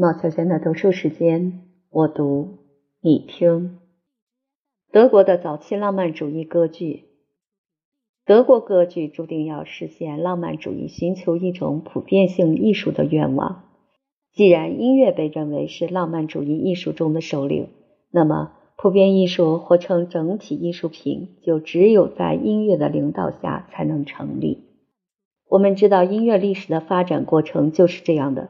毛小仙的读书时间，我读，你听。德国的早期浪漫主义歌剧，德国歌剧注定要实现浪漫主义寻求一种普遍性艺术的愿望。既然音乐被认为是浪漫主义艺术中的首领，那么普遍艺术或称整体艺术品，就只有在音乐的领导下才能成立。我们知道，音乐历史的发展过程就是这样的。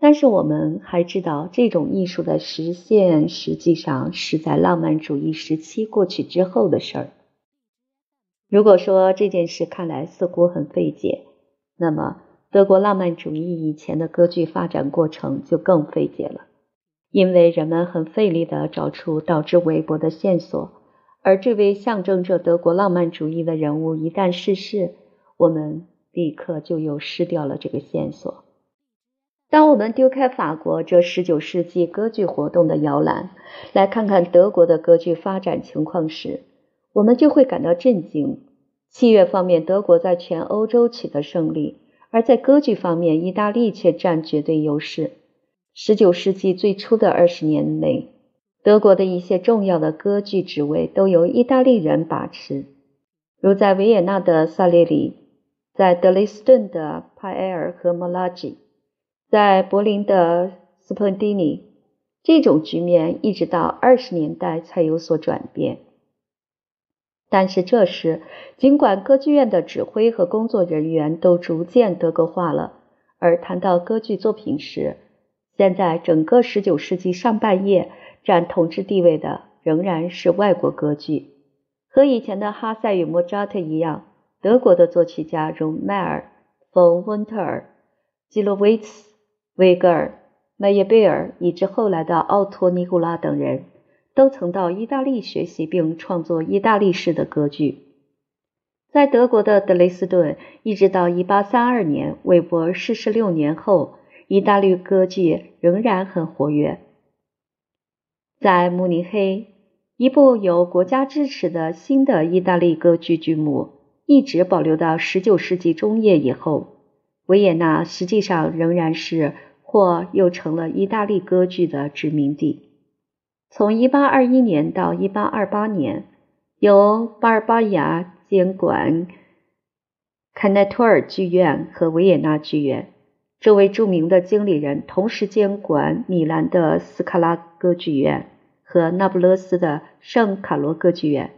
但是我们还知道，这种艺术的实现实际上是在浪漫主义时期过去之后的事儿。如果说这件事看来似乎很费解，那么德国浪漫主义以前的歌剧发展过程就更费解了，因为人们很费力地找出导致韦伯的线索，而这位象征着德国浪漫主义的人物一旦逝世，我们立刻就又失掉了这个线索。当我们丢开法国这十九世纪歌剧活动的摇篮，来看看德国的歌剧发展情况时，我们就会感到震惊。器乐方面，德国在全欧洲取得胜利，而在歌剧方面，意大利却占绝对优势。十九世纪最初的二十年内，德国的一些重要的歌剧职位都由意大利人把持，如在维也纳的萨列里，在德累斯顿的帕埃尔和莫拉吉。在柏林的斯彭蒂尼，这种局面一直到二十年代才有所转变。但是这时，尽管歌剧院的指挥和工作人员都逐渐德国化了，而谈到歌剧作品时，现在整个十九世纪上半叶占统治地位的仍然是外国歌剧。和以前的哈塞与莫扎特一样，德国的作曲家如迈尔、冯温特尔、基洛维茨。威格尔、麦耶贝尔以及后来的奥托·尼古拉等人都曾到意大利学习并创作意大利式的歌剧。在德国的德累斯顿，一直到1832年韦伯逝世六年后，意大利歌剧仍然很活跃。在慕尼黑，一部由国家支持的新的意大利歌剧剧目一直保留到19世纪中叶以后。维也纳实际上仍然是。或又成了意大利歌剧的殖民地。从1821年到1828年，由巴尔巴亚监管坎奈托尔剧院和维也纳剧院。这位著名的经理人同时监管米兰的斯卡拉歌剧院和那不勒斯的圣卡罗歌剧院。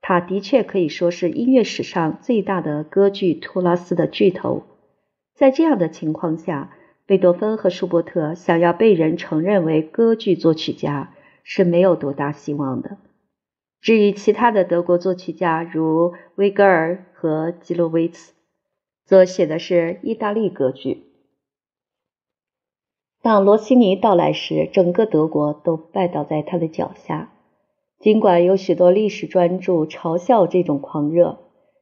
他的确可以说是音乐史上最大的歌剧托拉斯的巨头。在这样的情况下，贝多芬和舒伯特想要被人承认为歌剧作曲家是没有多大希望的。至于其他的德国作曲家，如威格尔和基洛维茨，则写的是意大利歌剧。当罗西尼到来时，整个德国都拜倒在他的脚下。尽管有许多历史专著嘲笑这种狂热，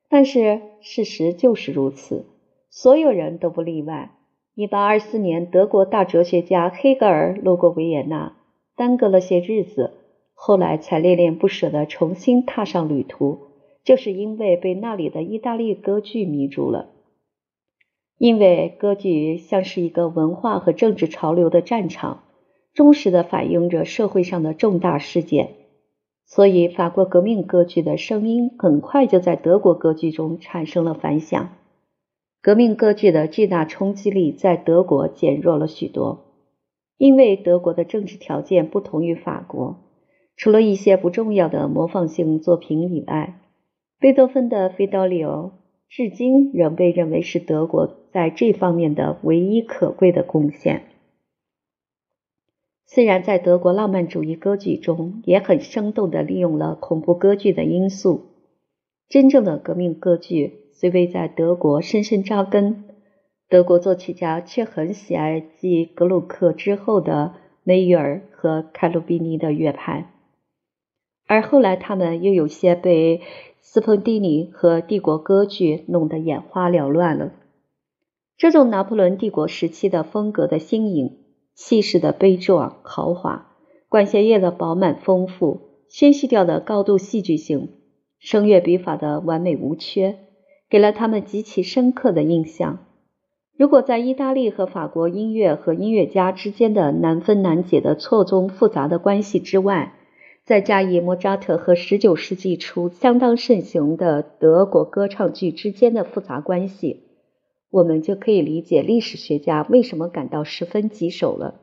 但是事实就是如此，所有人都不例外。一八二四年，德国大哲学家黑格尔路过维也纳，耽搁了些日子，后来才恋恋不舍地重新踏上旅途，就是因为被那里的意大利歌剧迷住了。因为歌剧像是一个文化和政治潮流的战场，忠实地反映着社会上的重大事件，所以法国革命歌剧的声音很快就在德国歌剧中产生了反响。革命歌剧的巨大冲击力在德国减弱了许多，因为德国的政治条件不同于法国。除了一些不重要的模仿性作品以外，贝多芬的《费多里奥》至今仍被认为是德国在这方面的唯一可贵的贡献。虽然在德国浪漫主义歌剧中也很生动地利用了恐怖歌剧的因素，真正的革命歌剧。虽未在德国深深扎根，德国作曲家却很喜爱继格鲁克之后的梅约尔和凯鲁比尼的乐派，而后来他们又有些被斯彭蒂尼和帝国歌剧弄得眼花缭乱了。这种拿破仑帝国时期的风格的新颖、气势的悲壮豪华、管弦乐的饱满丰富、宣叙调的高度戏剧性、声乐笔法的完美无缺。给了他们极其深刻的印象。如果在意大利和法国音乐和音乐家之间的难分难解的错综复杂的关系之外，再加以莫扎特和19世纪初相当盛行的德国歌唱剧之间的复杂关系，我们就可以理解历史学家为什么感到十分棘手了。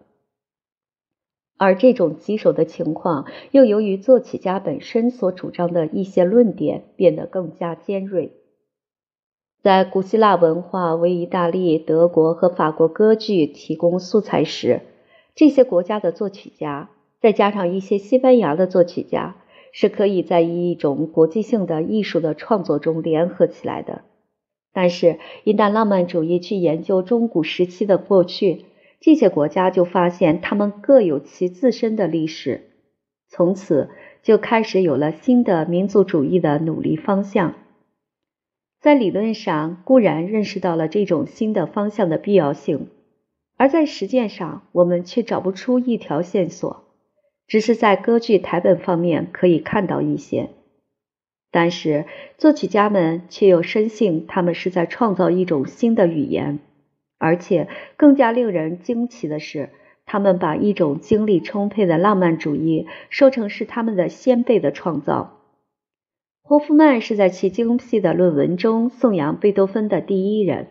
而这种棘手的情况，又由于作曲家本身所主张的一些论点变得更加尖锐。在古希腊文化为意大利、德国和法国歌剧提供素材时，这些国家的作曲家，再加上一些西班牙的作曲家，是可以在一种国际性的艺术的创作中联合起来的。但是，一旦浪漫主义去研究中古时期的过去，这些国家就发现他们各有其自身的历史，从此就开始有了新的民族主义的努力方向。在理论上固然认识到了这种新的方向的必要性，而在实践上我们却找不出一条线索，只是在歌剧台本方面可以看到一些。但是作曲家们却又深信他们是在创造一种新的语言，而且更加令人惊奇的是，他们把一种精力充沛的浪漫主义说成是他们的先辈的创造。霍夫曼是在其精辟的论文中颂扬贝多芬的第一人。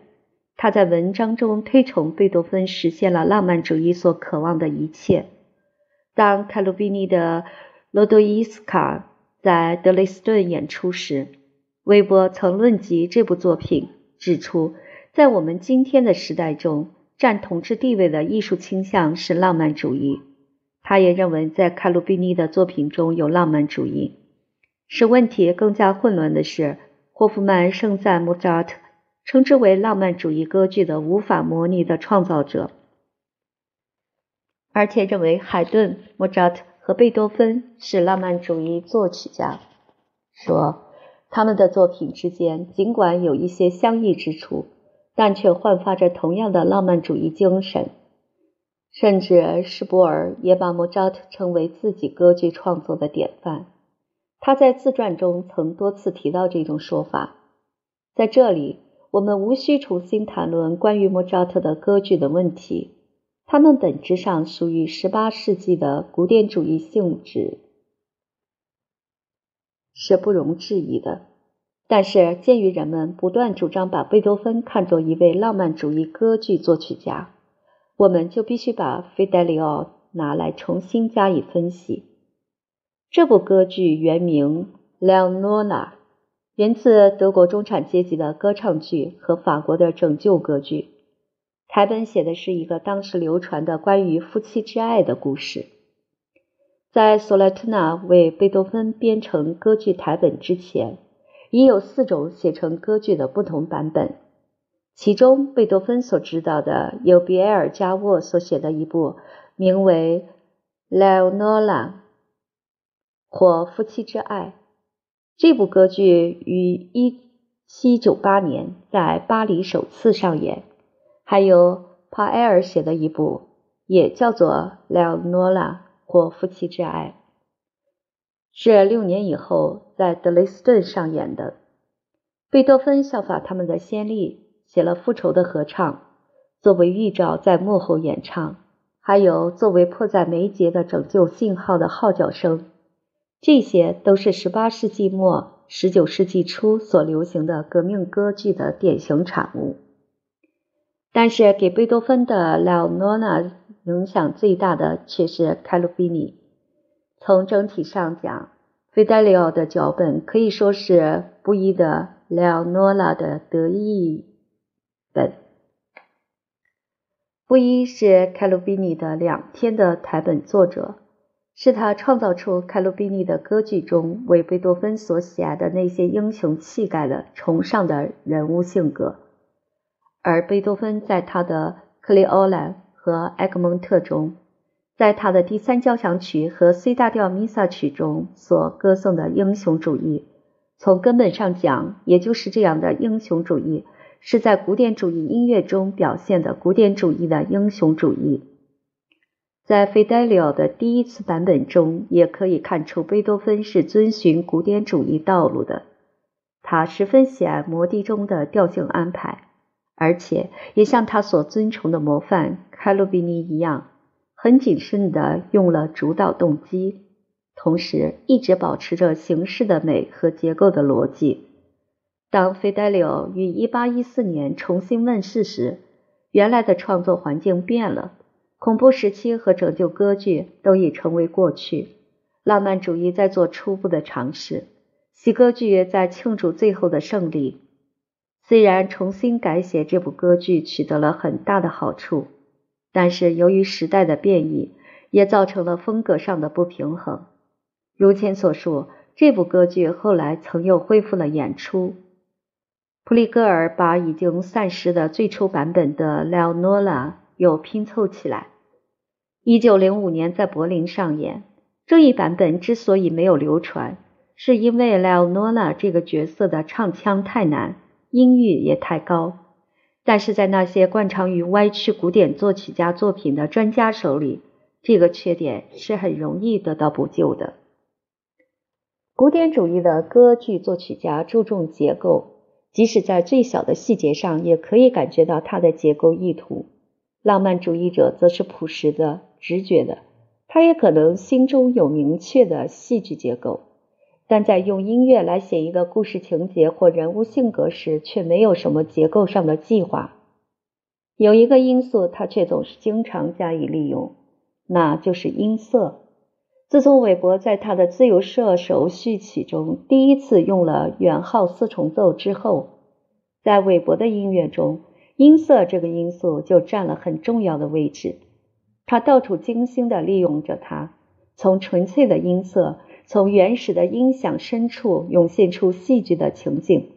他在文章中推崇贝多芬实现了浪漫主义所渴望的一切。当卡鲁比尼的《罗多伊斯卡》在德累斯顿演出时，韦伯曾论及这部作品，指出，在我们今天的时代中，占统治地位的艺术倾向是浪漫主义。他也认为，在卡鲁比尼的作品中有浪漫主义。使问题更加混乱的是，霍夫曼盛赞莫扎特，称之为浪漫主义歌剧的无法模拟的创造者，而且认为海顿、莫扎特和贝多芬是浪漫主义作曲家，说他们的作品之间尽管有一些相异之处，但却焕发着同样的浪漫主义精神。甚至施波尔也把莫扎特称为自己歌剧创作的典范。他在自传中曾多次提到这种说法。在这里，我们无需重新谈论关于莫扎特的歌剧的问题，他们本质上属于18世纪的古典主义性质，是不容置疑的。但是，鉴于人们不断主张把贝多芬看作一位浪漫主义歌剧作曲家，我们就必须把费德里奥拿来重新加以分析。这部歌剧原名《Leonora》，源自德国中产阶级的歌唱剧和法国的拯救歌剧。台本写的是一个当时流传的关于夫妻之爱的故事。在索莱特纳为贝多芬编成歌剧台本之前，已有四种写成歌剧的不同版本。其中，贝多芬所知道的有比埃尔加沃所写的一部，名为《Leonora》。或夫妻之爱，这部歌剧于一七九八年在巴黎首次上演。还有帕埃尔写的一部，也叫做《莱诺拉》或夫妻之爱，是六年以后在德累斯顿上演的。贝多芬效法他们的先例，写了复仇的合唱，作为预兆在幕后演唱，还有作为迫在眉睫的拯救信号的号角声。这些都是18世纪末、19世纪初所流行的革命歌剧的典型产物。但是，给贝多芬的《Leonora》影响最大的却是卡鲁比尼。从整体上讲，费德里奥的脚本可以说是布衣的《Leonora》的得意本。布衣是卡鲁比尼的两天的台本作者。是他创造出凯鲁比尼的歌剧中为贝多芬所喜爱的那些英雄气概的崇尚的人物性格，而贝多芬在他的《克里欧兰》和《埃格蒙特》中，在他的第三交响曲和 C 大调弥撒曲中所歌颂的英雄主义，从根本上讲，也就是这样的英雄主义是在古典主义音乐中表现的古典主义的英雄主义。在费德里奥的第一次版本中，也可以看出贝多芬是遵循古典主义道路的。他十分喜爱魔笛中的调性安排，而且也像他所尊崇的模范开鲁比尼一样，很谨慎地用了主导动机，同时一直保持着形式的美和结构的逻辑。当费德里奥于1814年重新问世时，原来的创作环境变了，恐怖时期和拯救歌剧都已成为过去，浪漫主义在做初步的尝试，喜歌剧在庆祝最后的胜利。虽然重新改写这部歌剧取得了很大的好处，但是由于时代的变异，也造成了风格上的不平衡。如前所述，这部歌剧后来曾又恢复了演出。普里戈尔把已经散失的最初版本的《莱奥诺拉》又拼凑起来。一九零五年在柏林上演。这一版本之所以没有流传，是因为莱奥诺拉这个角色的唱腔太难，音域也太高。但是在那些惯常于歪曲古典作曲家作品的专家手里，这个缺点是很容易得到补救的。古典主义的歌剧作曲家注重结构。即使在最小的细节上，也可以感觉到它的结构意图。浪漫主义者则是朴实的、直觉的，他也可能心中有明确的戏剧结构，但在用音乐来写一个故事情节或人物性格时，却没有什么结构上的计划。有一个因素，他却总是经常加以利用，那就是音色。自从韦伯在他的《自由射手序曲》中第一次用了圆号四重奏之后，在韦伯的音乐中，音色这个因素就占了很重要的位置。他到处精心地利用着它，从纯粹的音色，从原始的音响深处涌现出戏剧的情景。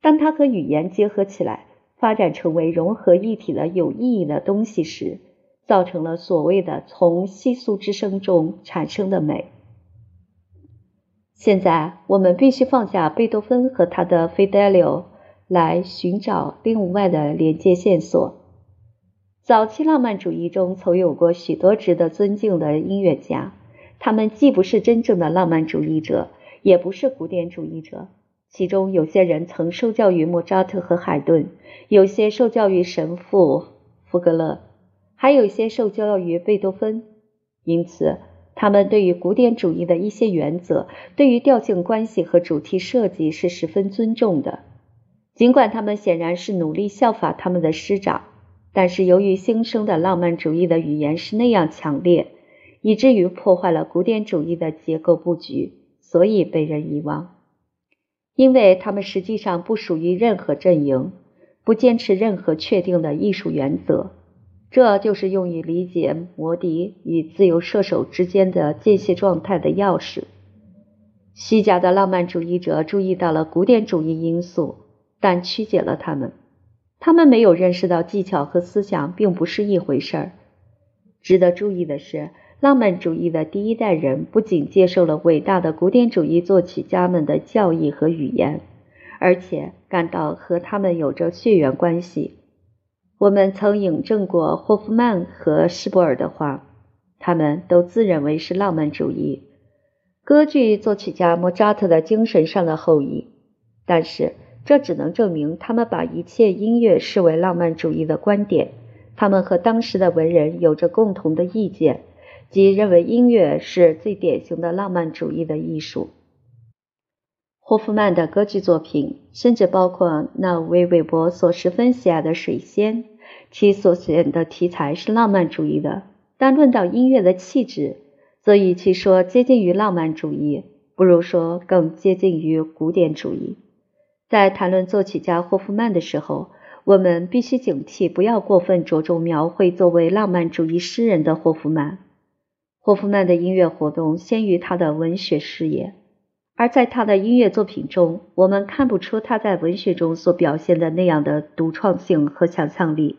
当它和语言结合起来，发展成为融合一体的有意义的东西时，造成了所谓的从细俗之声中产生的美。现在我们必须放下贝多芬和他的《Fidelio》，来寻找另外的连接线索。早期浪漫主义中曾有过许多值得尊敬的音乐家，他们既不是真正的浪漫主义者，也不是古典主义者。其中有些人曾受教于莫扎特和海顿，有些受教于神父福格勒。还有一些受教于贝多芬，因此他们对于古典主义的一些原则，对于调性关系和主题设计是十分尊重的。尽管他们显然是努力效法他们的师长，但是由于新生的浪漫主义的语言是那样强烈，以至于破坏了古典主义的结构布局，所以被人遗忘。因为他们实际上不属于任何阵营，不坚持任何确定的艺术原则。这就是用以理解摩笛与自由射手之间的间歇状态的钥匙。西甲的浪漫主义者注意到了古典主义因素，但曲解了他们。他们没有认识到技巧和思想并不是一回事儿。值得注意的是，浪漫主义的第一代人不仅接受了伟大的古典主义作曲家们的教义和语言，而且感到和他们有着血缘关系。我们曾引证过霍夫曼和施伯尔的话，他们都自认为是浪漫主义歌剧作曲家莫扎特的精神上的后裔，但是这只能证明他们把一切音乐视为浪漫主义的观点。他们和当时的文人有着共同的意见，即认为音乐是最典型的浪漫主义的艺术。霍夫曼的歌剧作品甚至包括那位韦伯所十分喜爱的《水仙》。其所选的题材是浪漫主义的，但论到音乐的气质，则与其说接近于浪漫主义，不如说更接近于古典主义。在谈论作曲家霍夫曼的时候，我们必须警惕，不要过分着重描绘作为浪漫主义诗人的霍夫曼。霍夫曼的音乐活动先于他的文学事业，而在他的音乐作品中，我们看不出他在文学中所表现的那样的独创性和想象力。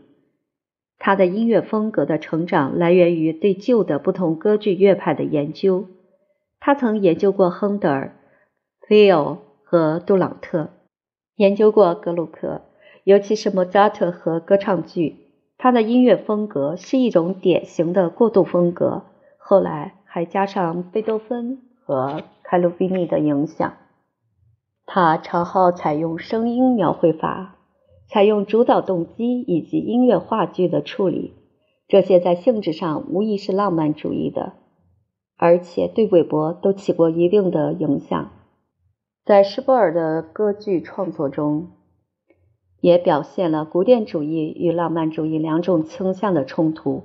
他的音乐风格的成长来源于对旧的不同歌剧乐派的研究。他曾研究过亨德尔、菲奥和杜朗特，研究过格鲁克，尤其是莫扎特和歌唱剧。他的音乐风格是一种典型的过渡风格，后来还加上贝多芬和开鲁宾尼的影响。他常好采用声音描绘法。采用主导动机以及音乐话剧的处理，这些在性质上无疑是浪漫主义的，而且对韦伯都起过一定的影响。在施波尔的歌剧创作中，也表现了古典主义与浪漫主义两种倾向的冲突。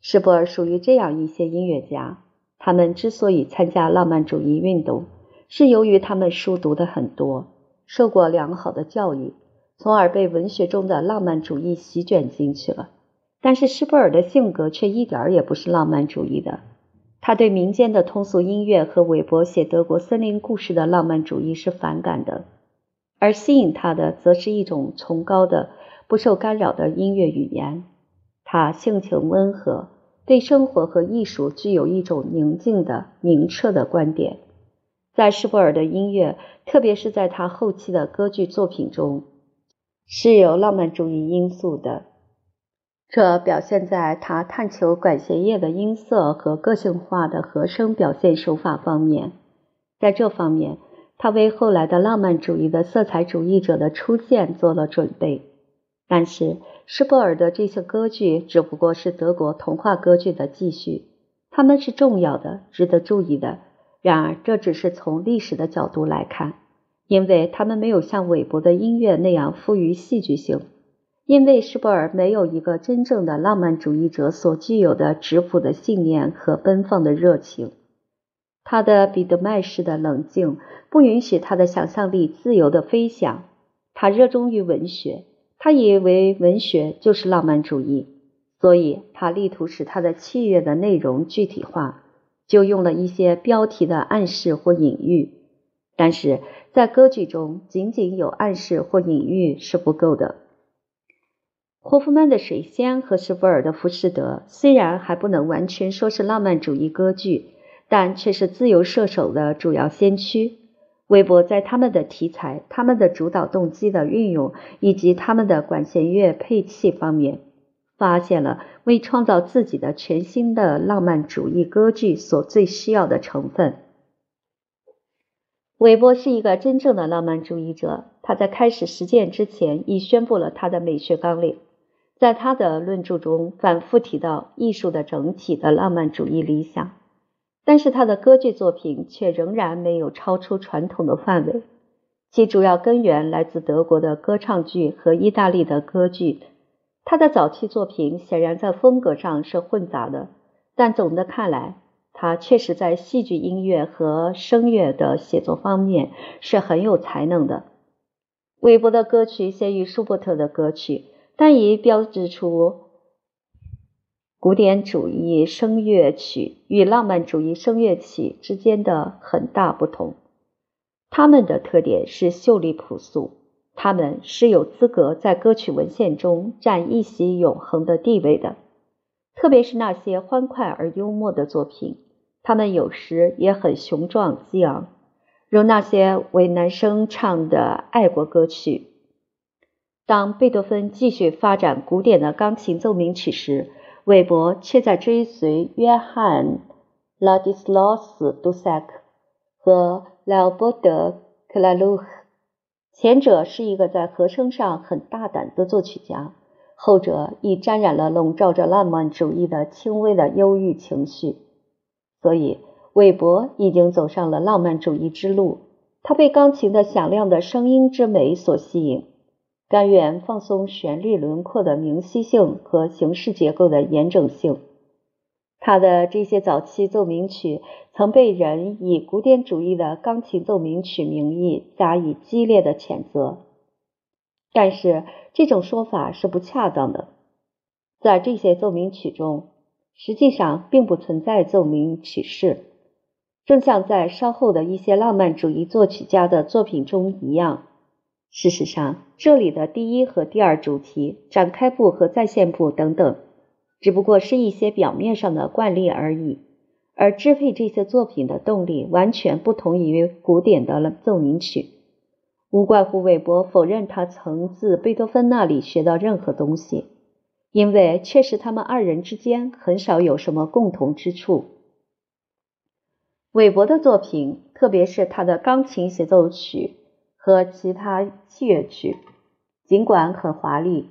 施波尔属于这样一些音乐家，他们之所以参加浪漫主义运动，是由于他们书读的很多，受过良好的教育。从而被文学中的浪漫主义席卷进去了。但是施波尔的性格却一点儿也不是浪漫主义的。他对民间的通俗音乐和韦伯写德国森林故事的浪漫主义是反感的，而吸引他的则是一种崇高的、不受干扰的音乐语言。他性情温和，对生活和艺术具有一种宁静的、明澈的观点。在施波尔的音乐，特别是在他后期的歌剧作品中。是有浪漫主义因素的，这表现在他探求管弦乐的音色和个性化的和声表现手法方面。在这方面，他为后来的浪漫主义的色彩主义者的出现做了准备。但是，施波尔的这些歌剧只不过是德国童话歌剧的继续，他们是重要的、值得注意的。然而，这只是从历史的角度来看。因为他们没有像韦伯的音乐那样富于戏剧性，因为施波尔没有一个真正的浪漫主义者所具有的质朴的信念和奔放的热情。他的彼得麦式的冷静不允许他的想象力自由的飞翔。他热衷于文学，他以为文学就是浪漫主义，所以他力图使他的器乐的内容具体化，就用了一些标题的暗示或隐喻。但是在歌剧中，仅仅有暗示或隐喻是不够的。霍夫曼的《水仙》和施波尔的《浮士德》虽然还不能完全说是浪漫主义歌剧，但却是自由射手的主要先驱。韦伯在他们的题材、他们的主导动机的运用以及他们的管弦乐配器方面，发现了为创造自己的全新的浪漫主义歌剧所最需要的成分。韦伯是一个真正的浪漫主义者，他在开始实践之前已宣布了他的美学纲领。在他的论著中，反复提到艺术的整体的浪漫主义理想，但是他的歌剧作品却仍然没有超出传统的范围。其主要根源来自德国的歌唱剧和意大利的歌剧。他的早期作品显然在风格上是混杂的，但总的看来。他确实在戏剧音乐和声乐的写作方面是很有才能的。韦伯的歌曲先于舒伯特的歌曲，但已标志出古典主义声乐曲与浪漫主义声乐曲之间的很大不同。他们的特点是秀丽朴素，他们是有资格在歌曲文献中占一席永恒的地位的，特别是那些欢快而幽默的作品。他们有时也很雄壮激昂，如那些为男生唱的爱国歌曲。当贝多芬继续发展古典的钢琴奏鸣曲时，韦伯却在追随约翰·拉迪斯劳斯·杜塞克和莱奥波德·克拉鲁赫。前者是一个在和声上很大胆的作曲家，后者亦沾染了笼罩着浪漫主义的轻微的忧郁情绪。所以，韦伯已经走上了浪漫主义之路。他被钢琴的响亮的声音之美所吸引，甘愿放松旋律轮廓的明晰性和形式结构的严整性。他的这些早期奏鸣曲曾被人以古典主义的钢琴奏鸣曲名义加以激烈的谴责，但是这种说法是不恰当的。在这些奏鸣曲中，实际上并不存在奏鸣曲式，正像在稍后的一些浪漫主义作曲家的作品中一样。事实上，这里的第一和第二主题、展开部和再现部等等，只不过是一些表面上的惯例而已。而支配这些作品的动力完全不同于古典的奏鸣曲。无怪乎韦伯否认他曾自贝多芬那里学到任何东西。因为确实，他们二人之间很少有什么共同之处。韦伯的作品，特别是他的钢琴协奏曲和其他器乐曲，尽管很华丽，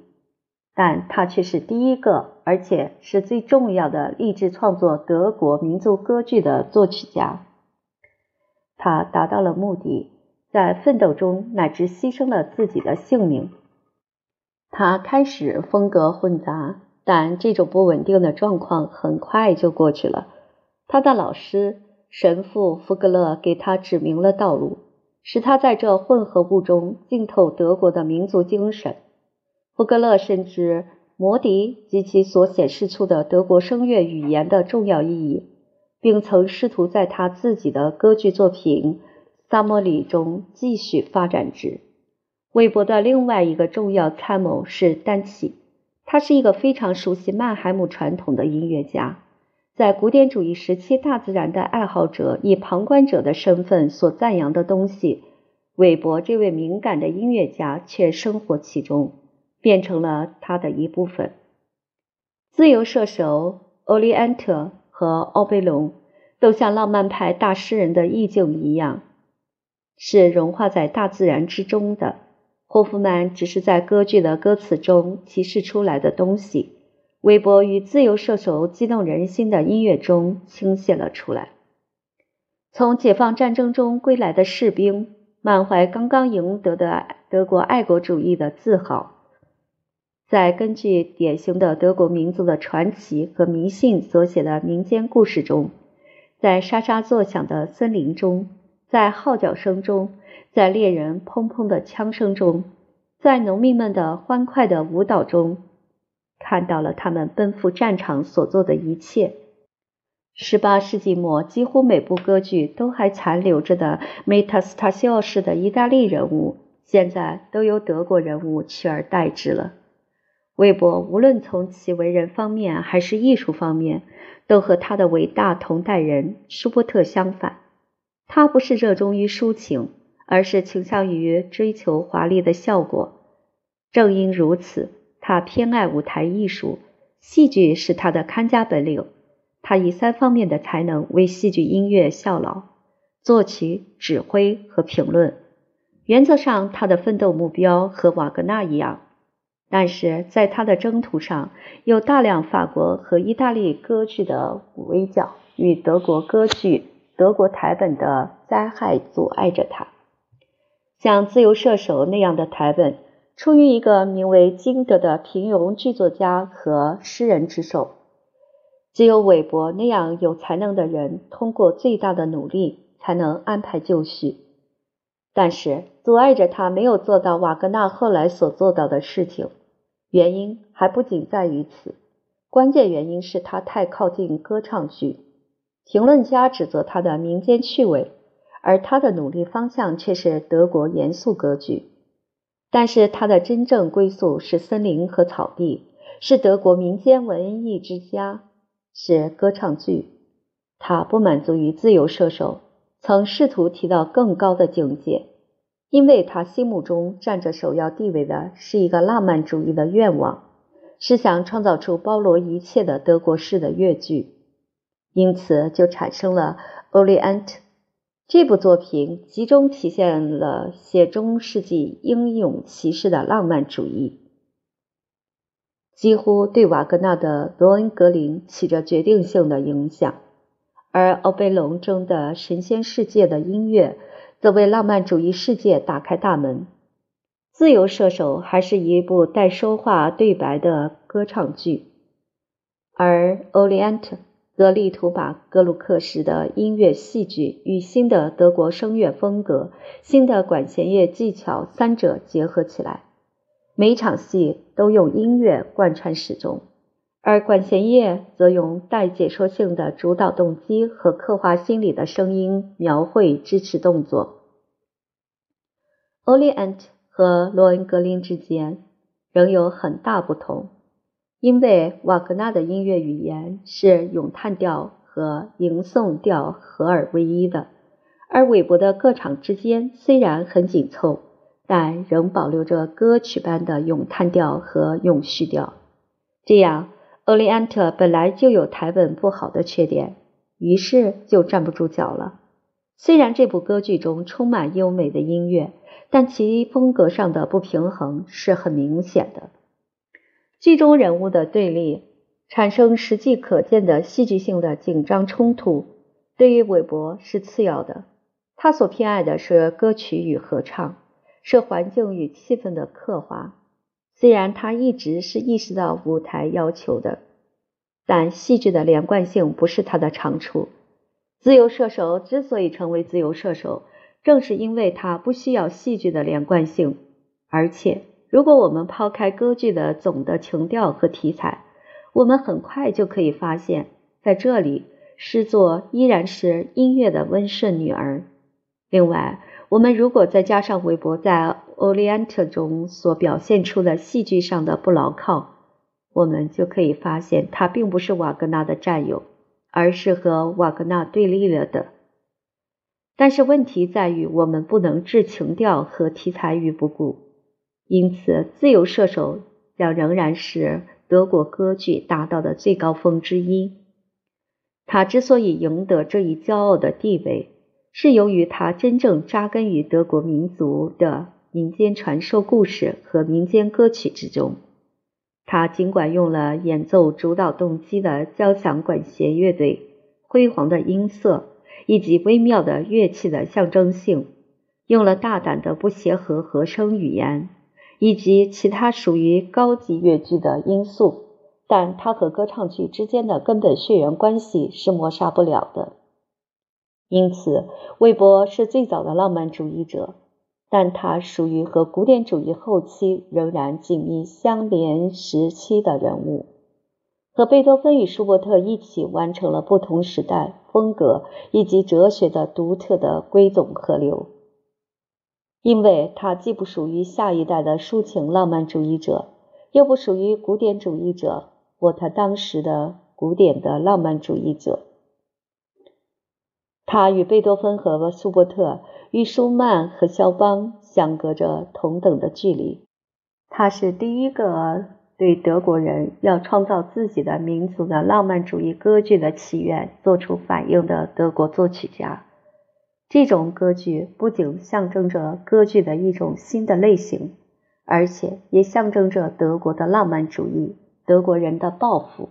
但他却是第一个，而且是最重要的立志创作德国民族歌剧的作曲家。他达到了目的，在奋斗中乃至牺牲了自己的性命。他开始风格混杂，但这种不稳定的状况很快就过去了。他的老师神父福格勒给他指明了道路，使他在这混合物中浸透德国的民族精神。福格勒深知摩迪及其所显示出的德国声乐语言的重要意义，并曾试图在他自己的歌剧作品《萨摩里》中继续发展之。韦伯的另外一个重要参谋是丹奇，他是一个非常熟悉曼海姆传统的音乐家，在古典主义时期，大自然的爱好者以旁观者的身份所赞扬的东西，韦伯这位敏感的音乐家却生活其中，变成了他的一部分。自由射手欧利安特和奥贝隆都像浪漫派大诗人的意境一样，是融化在大自然之中的。霍夫曼只是在歌剧的歌词中提示出来的东西，韦伯与自由射手激动人心的音乐中倾泻了出来。从解放战争中归来的士兵，满怀刚刚赢得的德国爱国主义的自豪，在根据典型的德国民族的传奇和迷信所写的民间故事中，在沙沙作响的森林中，在号角声中。在猎人砰砰的枪声中，在农民们的欢快的舞蹈中，看到了他们奔赴战场所做的一切。十八世纪末，几乎每部歌剧都还残留着的梅塔斯塔西奥式的意大利人物，现在都由德国人物取而代之了。韦伯无论从其为人方面还是艺术方面，都和他的伟大同代人舒伯特相反。他不是热衷于抒情。而是倾向于追求华丽的效果。正因如此，他偏爱舞台艺术，戏剧是他的看家本领。他以三方面的才能为戏剧音乐效劳：作曲、指挥和评论。原则上，他的奋斗目标和瓦格纳一样，但是在他的征途上，有大量法国和意大利歌剧的围剿与德国歌剧、德国台本的灾害阻碍着他。像自由射手那样的台本，出于一个名为金德的平庸剧作家和诗人之手。只有韦伯那样有才能的人，通过最大的努力才能安排就绪。但是阻碍着他没有做到瓦格纳后来所做到的事情，原因还不仅在于此。关键原因是他太靠近歌唱剧。评论家指责他的民间趣味。而他的努力方向却是德国严肃歌剧，但是他的真正归宿是森林和草地，是德国民间文艺之家，是歌唱剧。他不满足于自由射手，曾试图提到更高的境界，因为他心目中占着首要地位的是一个浪漫主义的愿望，是想创造出包罗一切的德国式的乐剧，因此就产生了《Orient》。这部作品集中体现了写中世纪英勇骑士的浪漫主义，几乎对瓦格纳的《罗恩格林》起着决定性的影响，而奥贝隆中的神仙世界的音乐则为浪漫主义世界打开大门。自由射手还是一部带说话对白的歌唱剧，而《欧利安特》。则力图把格鲁克式的音乐戏剧与新的德国声乐风格、新的管弦乐技巧三者结合起来，每场戏都用音乐贯穿始终，而管弦乐则用带解说性的主导动机和刻画心理的声音描绘支持动作。《Orient》和《罗恩格林》之间仍有很大不同。因为瓦格纳的音乐语言是咏叹调和吟诵调合二为一的，而韦伯的各场之间虽然很紧凑，但仍保留着歌曲般的咏叹调和咏叙调。这样，《欧利安特》本来就有台本不好的缺点，于是就站不住脚了。虽然这部歌剧中充满优美的音乐，但其风格上的不平衡是很明显的。剧中人物的对立产生实际可见的戏剧性的紧张冲突，对于韦伯是次要的。他所偏爱的是歌曲与合唱，是环境与气氛的刻画。虽然他一直是意识到舞台要求的，但戏剧的连贯性不是他的长处。自由射手之所以成为自由射手，正是因为他不需要戏剧的连贯性。而且，如果我们抛开歌剧的总的情调和题材，我们很快就可以发现，在这里，诗作依然是音乐的温顺女儿。另外，我们如果再加上韦伯在《o r i e n t 中所表现出的戏剧上的不牢靠，我们就可以发现他并不是瓦格纳的战友。而是和瓦格纳对立了的。但是问题在于，我们不能置情调和题材于不顾，因此，自由射手将仍然是德国歌剧达到的最高峰之一。他之所以赢得这一骄傲的地位，是由于他真正扎根于德国民族的民间传说故事和民间歌曲之中。他尽管用了演奏主导动机的交响管弦乐队、辉煌的音色以及微妙的乐器的象征性，用了大胆的不协和和声语言以及其他属于高级乐剧的因素，但他和歌唱剧之间的根本血缘关系是抹杀不了的。因此，韦伯是最早的浪漫主义者。但他属于和古典主义后期仍然紧密相连时期的人物，和贝多芬与舒伯特一起完成了不同时代风格以及哲学的独特的归总河流。因为他既不属于下一代的抒情浪漫主义者，又不属于古典主义者或他当时的古典的浪漫主义者。他与贝多芬和舒伯特。与舒曼和肖邦相隔着同等的距离，他是第一个对德国人要创造自己的民族的浪漫主义歌剧的起源做出反应的德国作曲家。这种歌剧不仅象征着歌剧的一种新的类型，而且也象征着德国的浪漫主义，德国人的抱负。